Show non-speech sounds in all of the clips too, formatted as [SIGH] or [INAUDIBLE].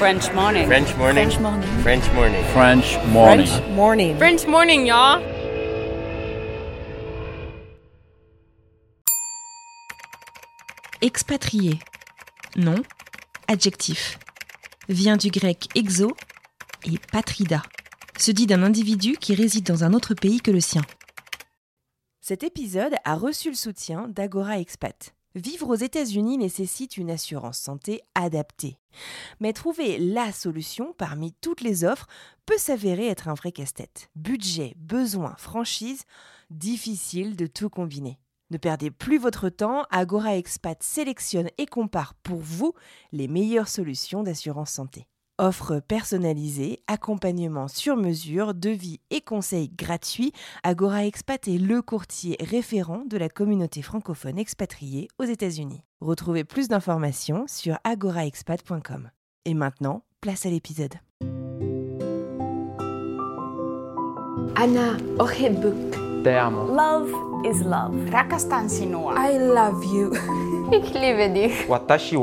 French morning. French morning. French morning. French morning. French morning. French morning. French morning, y'all. Expatrié. Nom. Adjectif. Vient du grec exo et patrida. Se dit d'un individu qui réside dans un autre pays que le sien. Cet épisode a reçu le soutien d'Agora Expat. Vivre aux États-Unis nécessite une assurance santé adaptée. Mais trouver la solution parmi toutes les offres peut s'avérer être un vrai casse-tête. Budget, besoins, franchise, difficile de tout combiner. Ne perdez plus votre temps, Agora Expat sélectionne et compare pour vous les meilleures solutions d'assurance santé. Offres personnalisées, accompagnement sur mesure, devis et conseils gratuits, Agora Expat est le courtier référent de la communauté francophone expatriée aux États-Unis. Retrouvez plus d'informations sur agoraexpat.com. Et maintenant, place à l'épisode. Anna Love is love. Rakastan sinua. I love you. [LAUGHS] Watashi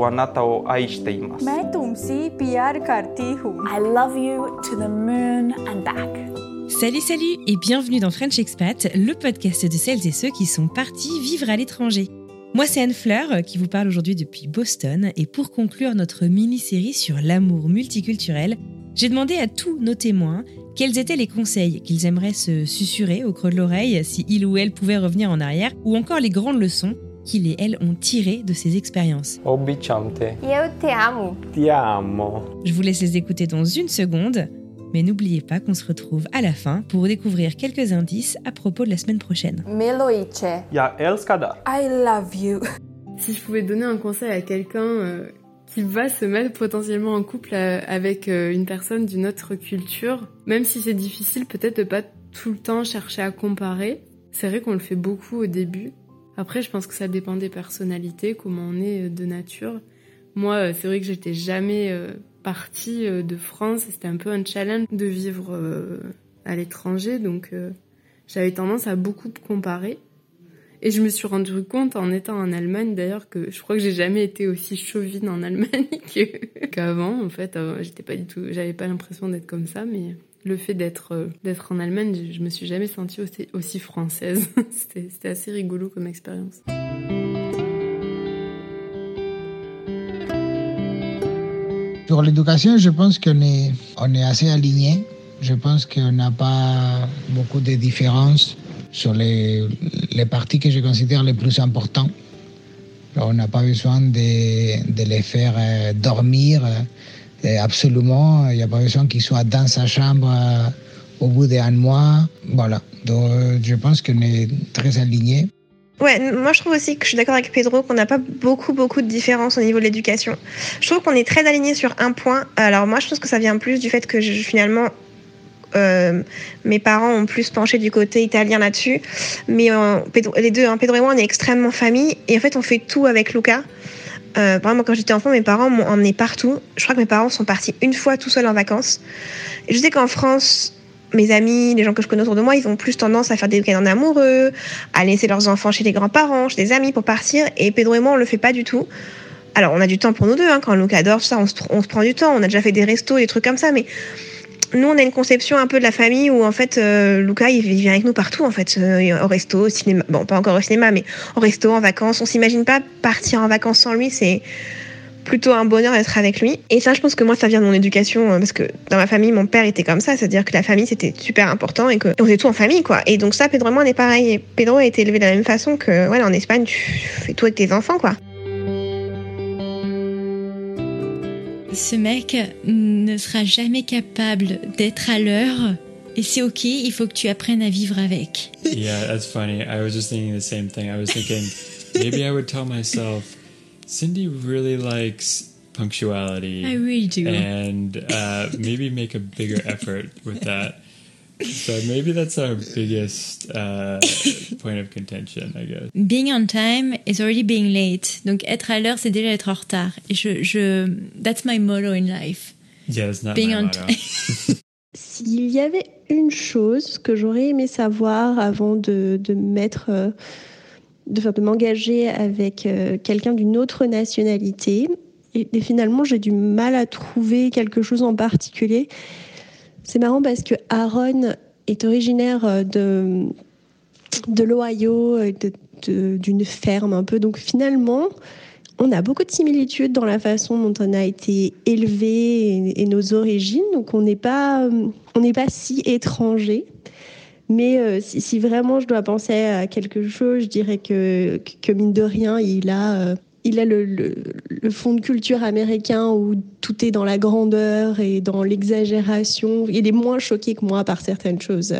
I love you to the moon and back. Salut, salut et bienvenue dans French Expat, le podcast de celles et ceux qui sont partis vivre à l'étranger. Moi, c'est Anne Fleur euh, qui vous parle aujourd'hui depuis Boston et pour conclure notre mini-série sur l'amour multiculturel, j'ai demandé à tous nos témoins quels étaient les conseils qu'ils aimeraient se susurrer au creux de l'oreille si il ou elle pouvait revenir en arrière ou encore les grandes leçons qu'ils et elles ont tirées de ces expériences? Običam te. Eu te amo. Ti amo. Je vous laisse les écouter dans une seconde, mais n'oubliez pas qu'on se retrouve à la fin pour découvrir quelques indices à propos de la semaine prochaine. I love you Si je pouvais donner un conseil à quelqu'un euh, qui va se mettre potentiellement en couple euh, avec euh, une personne d'une autre culture, même si c'est difficile, peut-être de pas tout le temps chercher à comparer. C'est vrai qu'on le fait beaucoup au début. Après, je pense que ça dépend des personnalités, comment on est euh, de nature. Moi, c'est vrai que j'étais jamais partie de France. C'était un peu un challenge de vivre à l'étranger, donc j'avais tendance à beaucoup comparer. Et je me suis rendu compte en étant en Allemagne d'ailleurs que je crois que j'ai jamais été aussi chauvine en Allemagne [LAUGHS] qu'avant. En fait, Euh, j'étais pas du tout, j'avais pas l'impression d'être comme ça, mais le fait d'être euh, d'être en Allemagne, je, me suis jamais sentie aussi, française. [LAUGHS] C'était c'était assez rigolo comme expérience. Pour l'éducation, je pense qu'on est, on est assez aligné. Je pense qu'on n'a pas beaucoup de différences sur les, les parties que je considère les plus importantes. On n'a pas besoin de, de les faire euh, dormir. euh, absolument, il n'y a pas besoin qu'ils soient dans sa chambre euh, au bout d'un mois. Voilà. Donc, je pense qu'on est très alignés. Ouais, moi je trouve aussi que je suis d'accord avec Pedro qu'on n'a pas beaucoup beaucoup de différences au niveau de l'éducation. Je trouve qu'on est très alignés sur un point. Alors moi je pense que ça vient plus du fait que finalement euh, mes parents ont plus penché du côté italien là-dessus. Mais euh, les deux, hein, Pedro et moi, on est extrêmement famille et en fait on fait tout avec Luca. Euh, exemple, quand j'étais enfant, mes parents m'ont emmené partout. Je crois que mes parents sont partis une fois tout seuls en vacances. Et je sais qu'en France, mes amis, les gens que je connais autour de moi, ils ont plus tendance à faire des week-ends en amoureux, à laisser leurs enfants chez les grands-parents, chez des amis pour partir. Et Pedro et moi, on le fait pas du tout. Alors, on a du temps pour nous deux. Hein, quand Luca dort, ça, on se, on se prend du temps. On a déjà fait des restos, des trucs comme ça. Mais nous, on a une conception un peu de la famille où, en fait, euh, Luca, il, vient avec nous partout, en fait. Euh, au resto, au cinéma. Bon, pas encore au cinéma, mais au resto, en vacances. On s'imagine pas partir en vacances sans lui. C'est plutôt un bonheur d'être avec lui. Et ça, je pense que moi, ça vient de mon éducation, euh, parce que dans ma famille, mon père était comme ça, c'est-à-dire que la famille, c'était super important et que on faisait tout en famille, quoi. Et donc ça, Pedro moi, on est pareil. Pedro a été élevé de la même façon que, ouais, en Espagne, tu fais tout avec tes enfants, quoi. Ce mec ne sera jamais capable d'être à l'heure et c'est ok, il faut que tu apprennes à vivre avec. [LAUGHS] yeah, that's funny. I was just thinking the same thing. I was thinking maybe I would tell myself, Cindy really likes punctuality. I really do. And uh, maybe make a bigger effort with that. So maybe that's our biggest uh, [LAUGHS] point of contention, I guess. Being on time is already being late. Donc être à l'heure, c'est déjà être en retard. Et je, je, that's my motto in life. Yeah, that's not Being my on motto. time. [LAUGHS] S'il y avait une chose que j'aurais aimé savoir avant de, de me mettre, euh, de, de m'engager avec euh, quelqu'un d'une autre nationalité, Et, finalement, j'ai du mal à trouver quelque chose en particulier. C'est marrant parce que Aaron est originaire de, de l'Ohio, d'une ferme un peu. Donc finalement, on a beaucoup de similitudes dans la façon dont on a été élevé et, nos origines. Donc on n'est pas, n'est pas si étranger. Mais euh, si, vraiment je dois penser à quelque chose, je dirais que, que mine de rien, il a, euh, il a le, le, fond de culture américain où tout est dans la grandeur et dans l'exagération. Il est moins choqué que moi par certaines choses.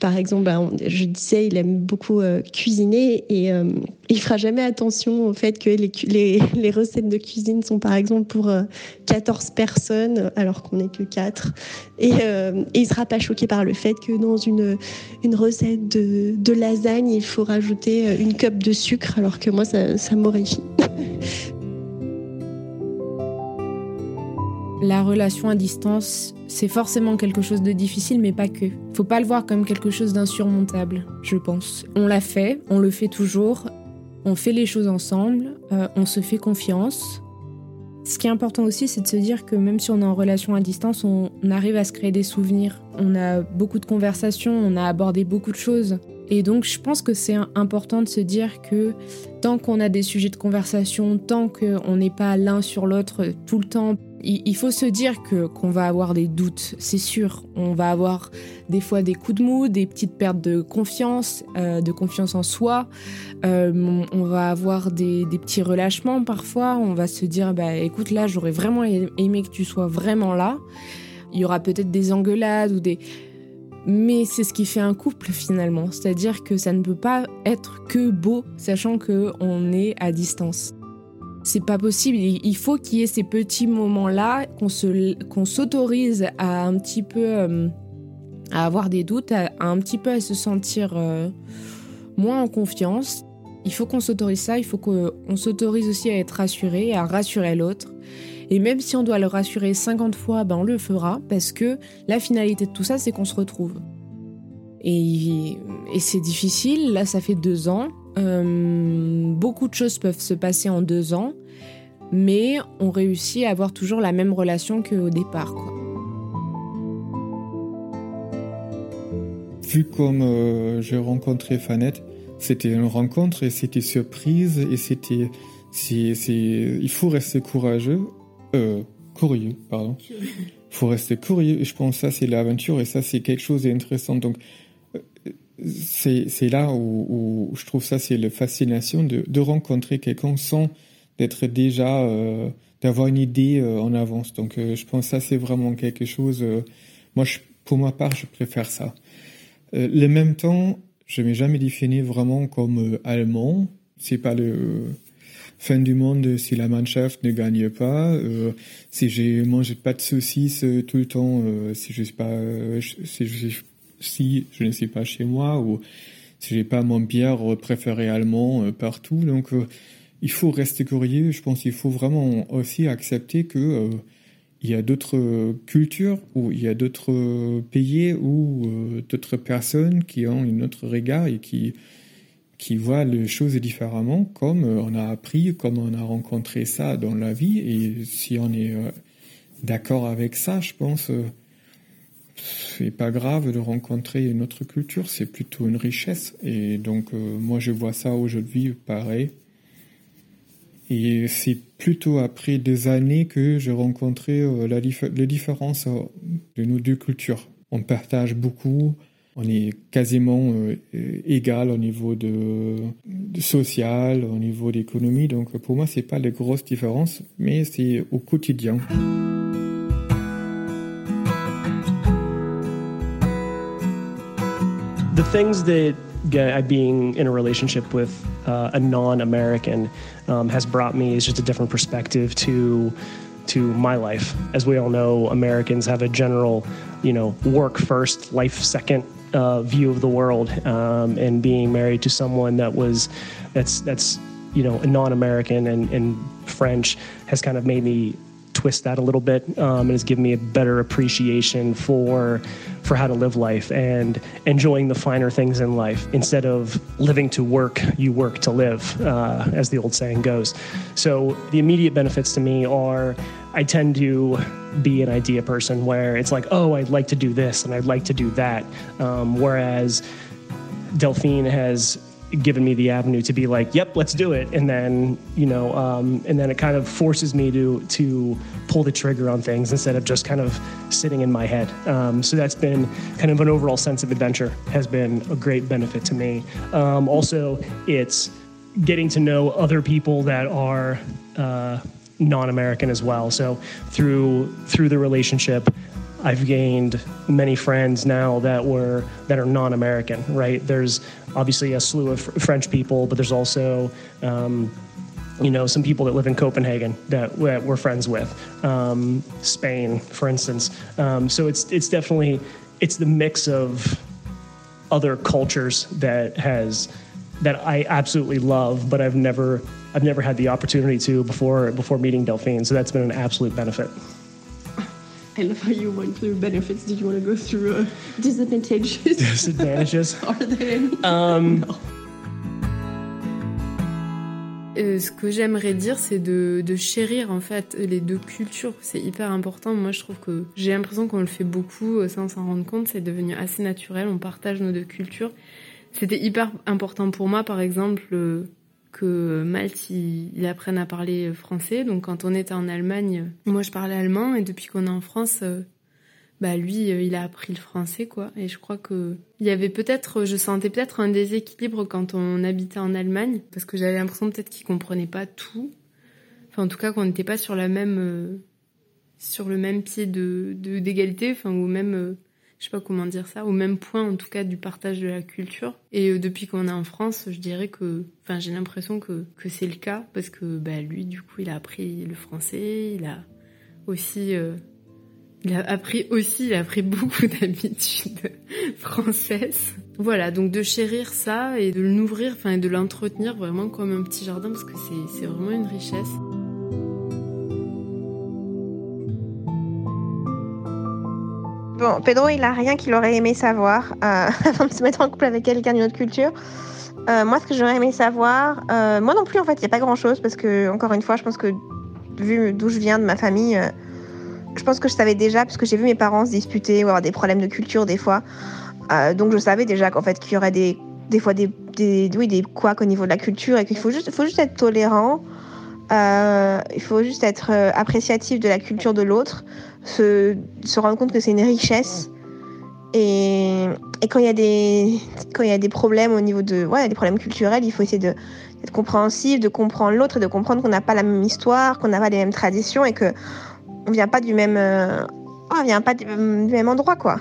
Par exemple, bah, je disais, il aime beaucoup euh, cuisiner et euh, il fera jamais attention au fait que les, [LAUGHS] recettes de cuisine sont par exemple pour 14 euh, personnes alors qu'on n'est que 4. Et, et, il sera pas choqué par le fait que dans une, recette de, lasagne, il faut rajouter une cup de sucre alors que moi, ça, ça. [LAUGHS] La relation à distance, c'est forcément quelque chose de difficile, mais pas que. Faut pas le voir comme quelque chose d'insurmontable, je pense. On l'a fait, on le fait toujours, on fait les choses ensemble, euh, on se fait confiance. Ce qui est important aussi, c'est de se dire que même si on est en relation à distance, on arrive à se créer des souvenirs. On a beaucoup de conversations, on a abordé beaucoup de choses. Et donc, je pense que c'est important de se dire que tant qu'on a des sujets de conversation, tant qu'on n'est pas l'un sur l'autre tout le temps, il faut se dire que qu'on va avoir des doutes, c'est sûr. On va avoir des fois des coups de mou, des petites pertes de confiance, euh, de confiance en soi. Euh, on va avoir des, petits relâchements parfois. On va se dire, bah écoute, là, j'aurais vraiment aimé que tu sois vraiment là. Il y aura peut-être des engueulades ou des mais c'est ce qui fait un couple finalement, c'est-à-dire que ça ne peut pas être que beau, sachant que on est à distance c'est pas possible. Il faut qu'il y ait ces petits moments-là, qu'on se, qu'on s'autorise à un petit peu euh, à avoir des doutes, à, un petit peu à se sentir euh, moins en confiance. Il faut qu'on s'autorise ça. Il faut qu'on s'autorise aussi à être rassuré, à rassurer l'autre. Et même si on doit le rassurer 50 fois, ben on le fera parce que la finalité de tout ça, c'est qu'on se retrouve. Et, et c'est difficile. Là, ça fait deux ans. Euh, beaucoup de choses peuvent se passer en deux ans, mais on réussit à avoir toujours la même relation qu'au départ. Vu comme euh, j'ai rencontré Fanette, c'était une rencontre et c'était surprise et c'était, il faut rester courageux, euh, curieux, pardon. Il faut rester curieux et je pense que ça c'est l'aventure et ça c'est quelque chose d'intéressant. Donc c'est là où, je trouve ça, c'est la fascination de, rencontrer quelqu'un sans d'être déjà, euh, d'avoir une idée euh, en avance. Donc, euh, je pense que ça, c'est vraiment quelque chose. moi, pour ma part, je préfère ça. le même temps, je m'ai jamais défini vraiment comme allemand. C'est pas le fin du monde si la Mannschaft ne gagne pas, si j'ai mangé pas de saucisses tout le temps, si je suis pas, si je si je ne suis pas chez moi ou si j'ai pas mon bière préféré allemand euh, partout. Donc, euh, il faut rester curieux. Je pense qu'il faut vraiment aussi accepter que euh, il y a d'autres cultures ou il y a d'autres pays ou d'autres personnes qui ont un autre regard et qui qui voient les choses différemment, comme on a appris, comme on a rencontré ça dans la vie. Et si on est d'accord avec ça, je pense c'est pas grave de rencontrer une autre culture, c'est plutôt une richesse. Et donc, euh, moi, je vois ça aujourd'hui pareil. Et c'est plutôt après des années que j'ai rencontré euh, la les différences euh, de nos deux cultures. On partage beaucoup, on est quasiment égal au niveau de social, au niveau d'économie. Donc, pour moi, c'est pas les grosses différences, mais c'est au quotidien. The things that uh, being in a relationship with uh, a non-American um, has brought me is just a different perspective to to my life. As we all know, Americans have a general, you know, work first, life second uh, view of the world, um, and being married to someone that was that's that's you know a non-American and, and French has kind of made me twist that a little bit um, and has given me a better appreciation for for how to live life and enjoying the finer things in life. Instead of living to work you work to live uh, as the old saying goes. So the immediate benefits to me are i tend to be an idea person where it's like oh i'd like to do this and i'd like to do that. Um, whereas delphine has given me the avenue to be like, "Yep, let's do it," and then you know, um, and then it kind of forces me to to pull the trigger on things instead of just kind of sitting in my head. Um, so that's been kind of an overall sense of adventure has been a great benefit to me. Um, also, it's getting to know other people that are. Uh, non-American as well. So through through the relationship, I've gained many friends now that were that are non-American. Right? There's obviously a slew of French people, but there's also um, you know some people that live in Copenhagen that, that we're friends with. Um, Spain, for instance. Um, so it's it's definitely it's the mix of other cultures that has that I absolutely love, but I've never I've never had the opportunity to before before meeting Delphine. So that's been an absolute benefit. I love how you went through benefits. Did you want to go through uh, disadvantages? Disadvantages. [LAUGHS] Are there any? Um, Euh, ce que j'aimerais dire, c'est de, de chérir en fait les deux cultures. C'est hyper important. Moi, je trouve que j'ai l'impression qu'on le fait beaucoup euh, sans s'en rendre compte. C'est devenu assez naturel. On partage nos deux cultures. C'était hyper important pour moi, par exemple, euh, que Malte il, apprenne à parler français. Donc, quand on était en Allemagne, moi je parlais allemand et depuis qu'on est en France, euh, bah lui, euh, il a appris le français, quoi. Et je crois que il y avait peut-être, je sentais peut-être un déséquilibre quand on habitait en Allemagne, parce que j'avais l'impression peut-être qu'il comprenait pas tout. Enfin, en tout cas, qu'on n'était pas sur la même, euh, sur le même pied de d'égalité, enfin, ou même, je sais pas comment dire ça, au même point, en tout cas, du partage de la culture. Et euh, depuis qu'on est en France, je dirais que, enfin, j'ai l'impression que que c'est le cas, parce que bah lui, du coup, il a appris le français, il a aussi euh, il a appris aussi, il a appris [LAUGHS] beaucoup d'habitudes [LAUGHS] françaises. Voilà, donc de chérir ça et de le nourrir, enfin, et de l'entretenir vraiment comme un petit jardin parce que c'est vraiment une richesse. Bon, Pedro, il a rien qu'il aurait aimé savoir euh, [LAUGHS] avant de se mettre en couple avec quelqu'un d'une autre culture. Euh, moi, ce que j'aurais aimé savoir, euh, moi non plus, en fait, il n'y a pas grand-chose parce que, encore une fois, je pense que vu d'où je viens, de ma famille, je pense que je savais déjà parce que j'ai vu mes parents se disputer ou avoir des problèmes de culture des fois. Donc, je savais déjà qu'en fait, qu'il y aurait des, des fois des, des, oui, des au niveau de la culture et qu'il faut juste, être tolérant. Il faut juste être appréciatif de la culture de l'autre, se, se rendre compte que c'est une richesse. Et, et quand il y a des quand il y a des problèmes au niveau de ouais, des problèmes culturels, il faut essayer de d'être compréhensif, de comprendre l'autre et de comprendre qu'on n'a pas la même histoire, qu'on n'a pas les mêmes traditions et que on vient pas du même euh, on vient pas du, même endroit quoi.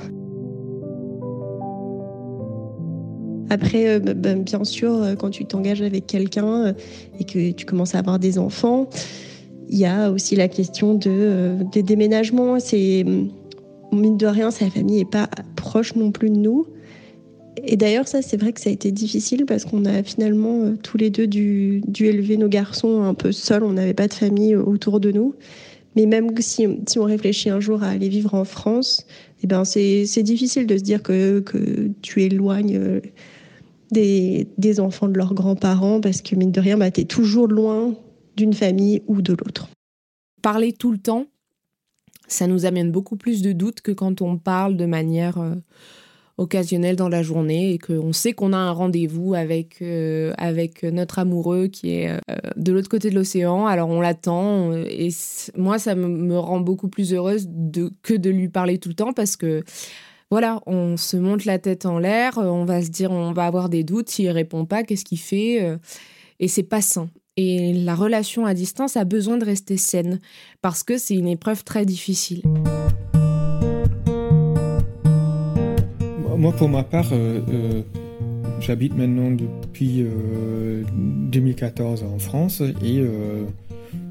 Après, euh, bah, bah, bien sûr, euh, quand tu t'engages avec quelqu'un et que tu commences à avoir des enfants, il y a aussi la question de, euh, des déménagements. C'est mine de rien, sa famille n'est pas proche non plus de nous. Et d'ailleurs, ça, c'est vrai que ça a été difficile parce qu'on a finalement euh, tous les deux dû, dû élever nos garçons un peu seuls. On n'avait pas de famille autour de nous. Mais même si, si on réfléchit un jour à aller vivre en France, eh ben c'est difficile de se dire que, que tu éloignes euh, des, des enfants de leurs grands-parents parce que, mine de rien, bah, tu es toujours loin d'une famille ou de l'autre. Parler tout le temps, ça nous amène beaucoup plus de doutes que quand on parle de manière euh, occasionnelle dans la journée et qu'on sait qu'on a un rendez-vous avec, euh, avec notre amoureux qui est euh, de l'autre côté de l'océan. Alors on l'attend et moi, ça me, me rend beaucoup plus heureuse que de lui parler tout le temps parce que voilà, on se monte la tête en l'air, on va se dire, on va avoir des doutes, s'il répond pas, qu'est-ce qu'il fait Et c'est pas sain. Et la relation à distance a besoin de rester saine parce que c'est une épreuve très difficile. Moi, pour ma part, euh, euh, j'habite maintenant depuis euh, 2014 en France et euh,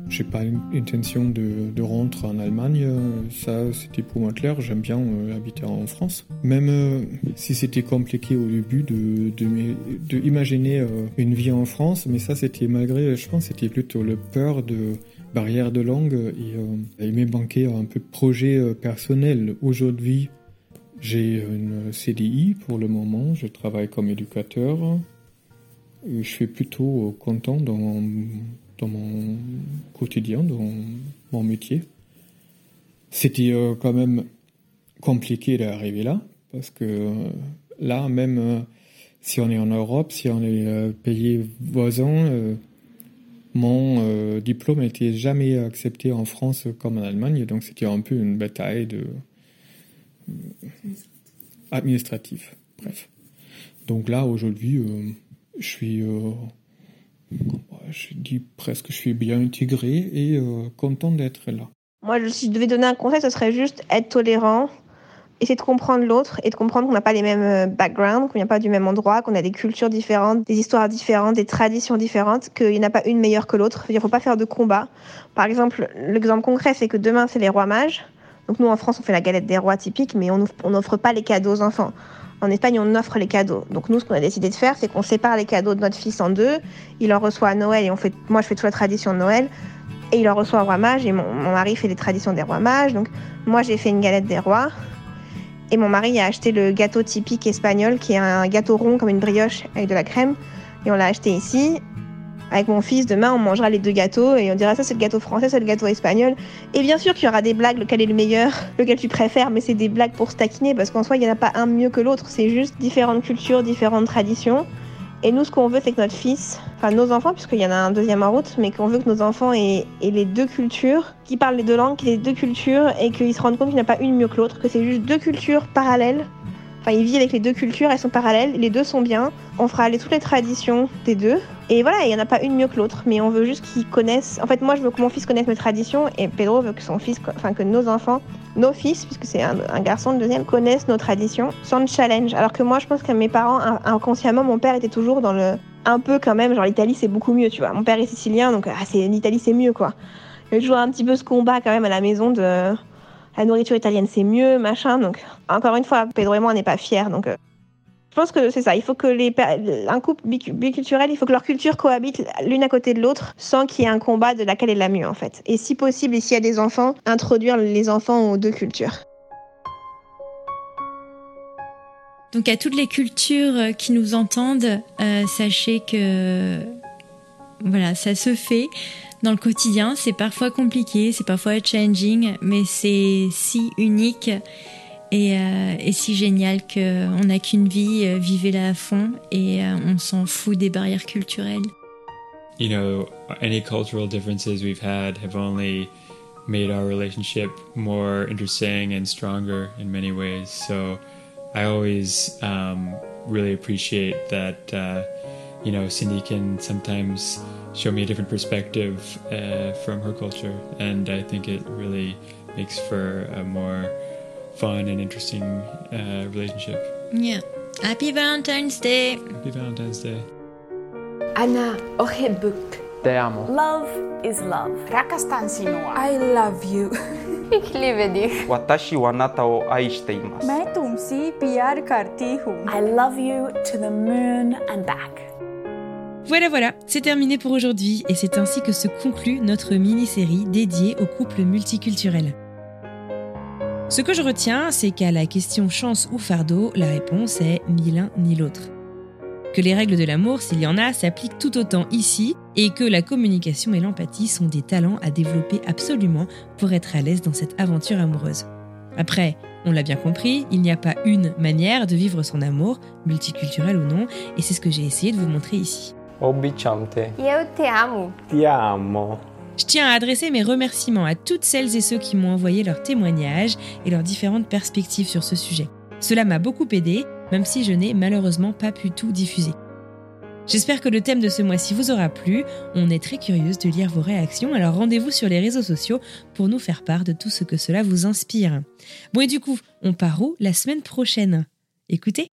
j'ai pas l'intention de, rentrer en Allemagne. Euh, Ça, c'était pour moi clair. J'aime bien euh, habiter en France. Même euh, si c'était compliqué au début de, de, une vie en France, mais ça, c'était malgré, je pense, c'était plutôt le peur de barrière de langue et il m'est manqué un peu de projet personnel. Aujourd'hui, j'ai une CDI pour le moment, je travaille comme éducateur. Et je suis plutôt content dans, dans mon quotidien, dans mon métier. C'était quand même compliqué d'arriver là, parce que là, même si on est en Europe, si on est euh, pays voisin, euh, mon euh, diplôme n'était jamais accepté en France comme en Allemagne, donc c'était un peu une bataille de administratif. Bref. Donc là, aujourd'hui, je suis, je dis presque, je suis bien intégré et content d'être là. Moi, si je devais donner un conseil, ce serait juste être tolérant, essayer de comprendre l'autre et de comprendre qu'on n'a pas les mêmes euh, backgrounds, qu'on vient pas du même endroit, qu'on a des cultures différentes, des histoires différentes, des traditions différentes, qu'il n'y en a pas une meilleure que l'autre. Il ne faut pas faire de combat. Par exemple, l'exemple concret, c'est que demain, c'est les rois mages. Donc nous, en France, on fait la galette des rois typique, mais on n'offre pas les cadeaux aux enfants. En Espagne, on offre les cadeaux. Donc nous, ce qu'on a décidé de faire, c'est qu'on sépare les cadeaux de notre fils en deux. Il en reçoit à Noël et on fait, moi, je fais toute la tradition de Noël. Et il en reçoit un roi mage et mon, mon mari fait les traditions des rois mages. Donc moi, j'ai fait une galette des rois. Et mon mari a acheté le gâteau typique espagnol, qui est un gâteau rond comme une brioche avec de la crème. Et on l'a acheté ici. Avec mon fils, demain, on mangera les deux gâteaux et on dira ça c'est le gâteau français, c'est le gâteau espagnol. Et bien sûr qu'il y aura des blagues, lequel est le meilleur, [LAUGHS] lequel tu préfères, mais c'est des blagues pour se parce qu'en soi, il n'y en a pas un mieux que l'autre. C'est juste différentes cultures, différentes traditions. Et nous, ce qu'on veut, c'est que notre fils, enfin nos enfants, puisqu'il y en a un deuxième en route, mais qu'on veut que nos enfants aient, les deux cultures, qui parlent les deux langues, qu'ils aient les deux cultures, et qu'ils se rendent compte qu'il n'y a pas une mieux que l'autre, que c'est juste deux cultures parallèles. Enfin, ils vivent avec les deux cultures, elles sont parallèles, les deux sont bien. On fera aller toutes les traditions des deux, et voilà, il n'y en a pas une mieux que l'autre, mais on veut juste qu'ils connaissent. En fait, moi, je veux que mon fils connaisse mes traditions, et Pedro veut que son fils, enfin que nos enfants, nos fils, puisque c'est un, garçon le deuxième, connaissent nos traditions sans challenge. Alors que moi, je pense que mes parents, inconsciemment, mon père était toujours dans le un peu quand même, genre l'Italie c'est beaucoup mieux, tu vois. Mon père est sicilien, donc ah, l'Italie c'est mieux, quoi. Il y a toujours un petit peu ce combat quand même à la maison de la nourriture italienne c'est mieux, machin. Donc encore une fois, Pedro et moi on n'est pas fiers, donc. Euh, je pense que c'est ça. Il faut que les un couple biculturel, il faut que leur culture cohabite l'une à côté de l'autre sans qu'il y ait un combat de laquelle est la mieux en fait. Et si possible, s'il y a des enfants, introduire les enfants aux deux cultures. Donc à toutes les cultures qui nous entendent, euh, sachez que voilà, ça se fait dans le quotidien. C'est parfois compliqué, c'est parfois changing, mais c'est si unique et, euh, et si génial qu'on n'a qu'une vie, euh, vivez-la à fond et euh, on s'en fout des barrières culturelles. You know, any cultural differences we've had have only made our relationship more interesting and stronger in many ways. So I always um, really appreciate that, uh, you know, Cindy can sometimes show me a different perspective uh, from her culture, and I think it really makes for a more fun and interesting uh, relationship. Yeah. Happy Valentine's Day. Happy Valentine's Day. Anna, ohebbuk. Te amo. Love is love. Rakastan sinua. I love you. Ich liebe dich. Watashi wa nata wo aishite imasu. Tumsi pyar. I love you to the moon and back. Voilà, voilà, c'est terminé pour aujourd'hui et c'est ainsi que se conclut notre mini-série dédiée aux couples multiculturels. Ce que je retiens, c'est qu'à la question chance ou fardeau, la réponse est ni l'un ni l'autre. Que les règles de l'amour, s'il y en a, s'appliquent tout autant ici et que la communication et l'empathie sont des talents à développer absolument pour être à l'aise dans cette aventure amoureuse. Après, on l'a bien compris, il n'y a pas une manière de vivre son amour, multiculturel ou non, et c'est ce que j'ai essayé de vous montrer ici. Te amo. Te amo. Je tiens à adresser mes remerciements à toutes celles et ceux qui m'ont envoyé leurs témoignages et leurs différentes perspectives sur ce sujet. Cela m'a beaucoup aidé, même si je n'ai malheureusement pas pu tout diffuser. J'espère que le thème de ce mois-ci vous aura plu. On est très curieuse de lire vos réactions, alors rendez-vous sur les réseaux sociaux pour nous faire part de tout ce que cela vous inspire. Bon et du coup, on part où la semaine prochaine? Écoutez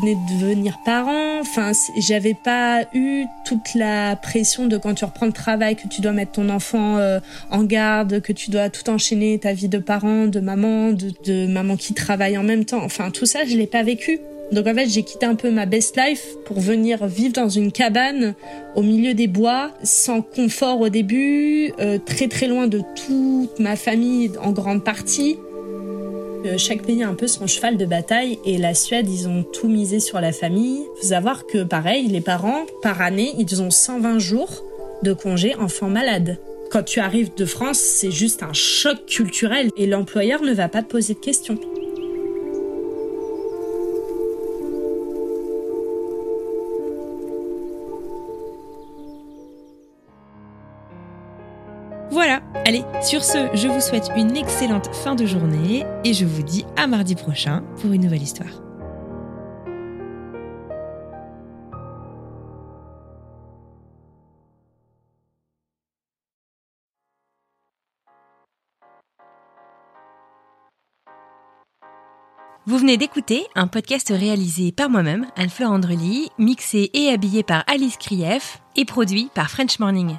venais de devenir parent. Enfin, j'avais pas eu toute la pression de quand tu reprends le travail, que tu dois mettre ton enfant euh, en garde, que tu dois tout enchaîner, ta vie de parent, de maman, de, de, maman qui travaille en même temps. Enfin, tout ça, je l'ai pas vécu. Donc en fait, j'ai quitté un peu ma best life pour venir vivre dans une cabane au milieu des bois, sans confort au début, euh, très très loin de toute ma famille en grande partie. Euh, chaque pays a un peu son cheval de bataille et la Suède, ils ont tout misé sur la famille. Faut savoir que pareil, les parents, par année, ils ont 120 jours de congé enfant malade. Quand tu arrives de France, c'est juste un choc culturel et l'employeur ne va pas te poser de questions. Allez, sur ce, je vous souhaite une excellente fin de journée et je vous dis à mardi prochain pour une nouvelle histoire. Vous venez d'écouter un podcast réalisé par moi-même, Anne-Fleur Andrely, mixé et habillé par Alice Krief et produit par French Morning.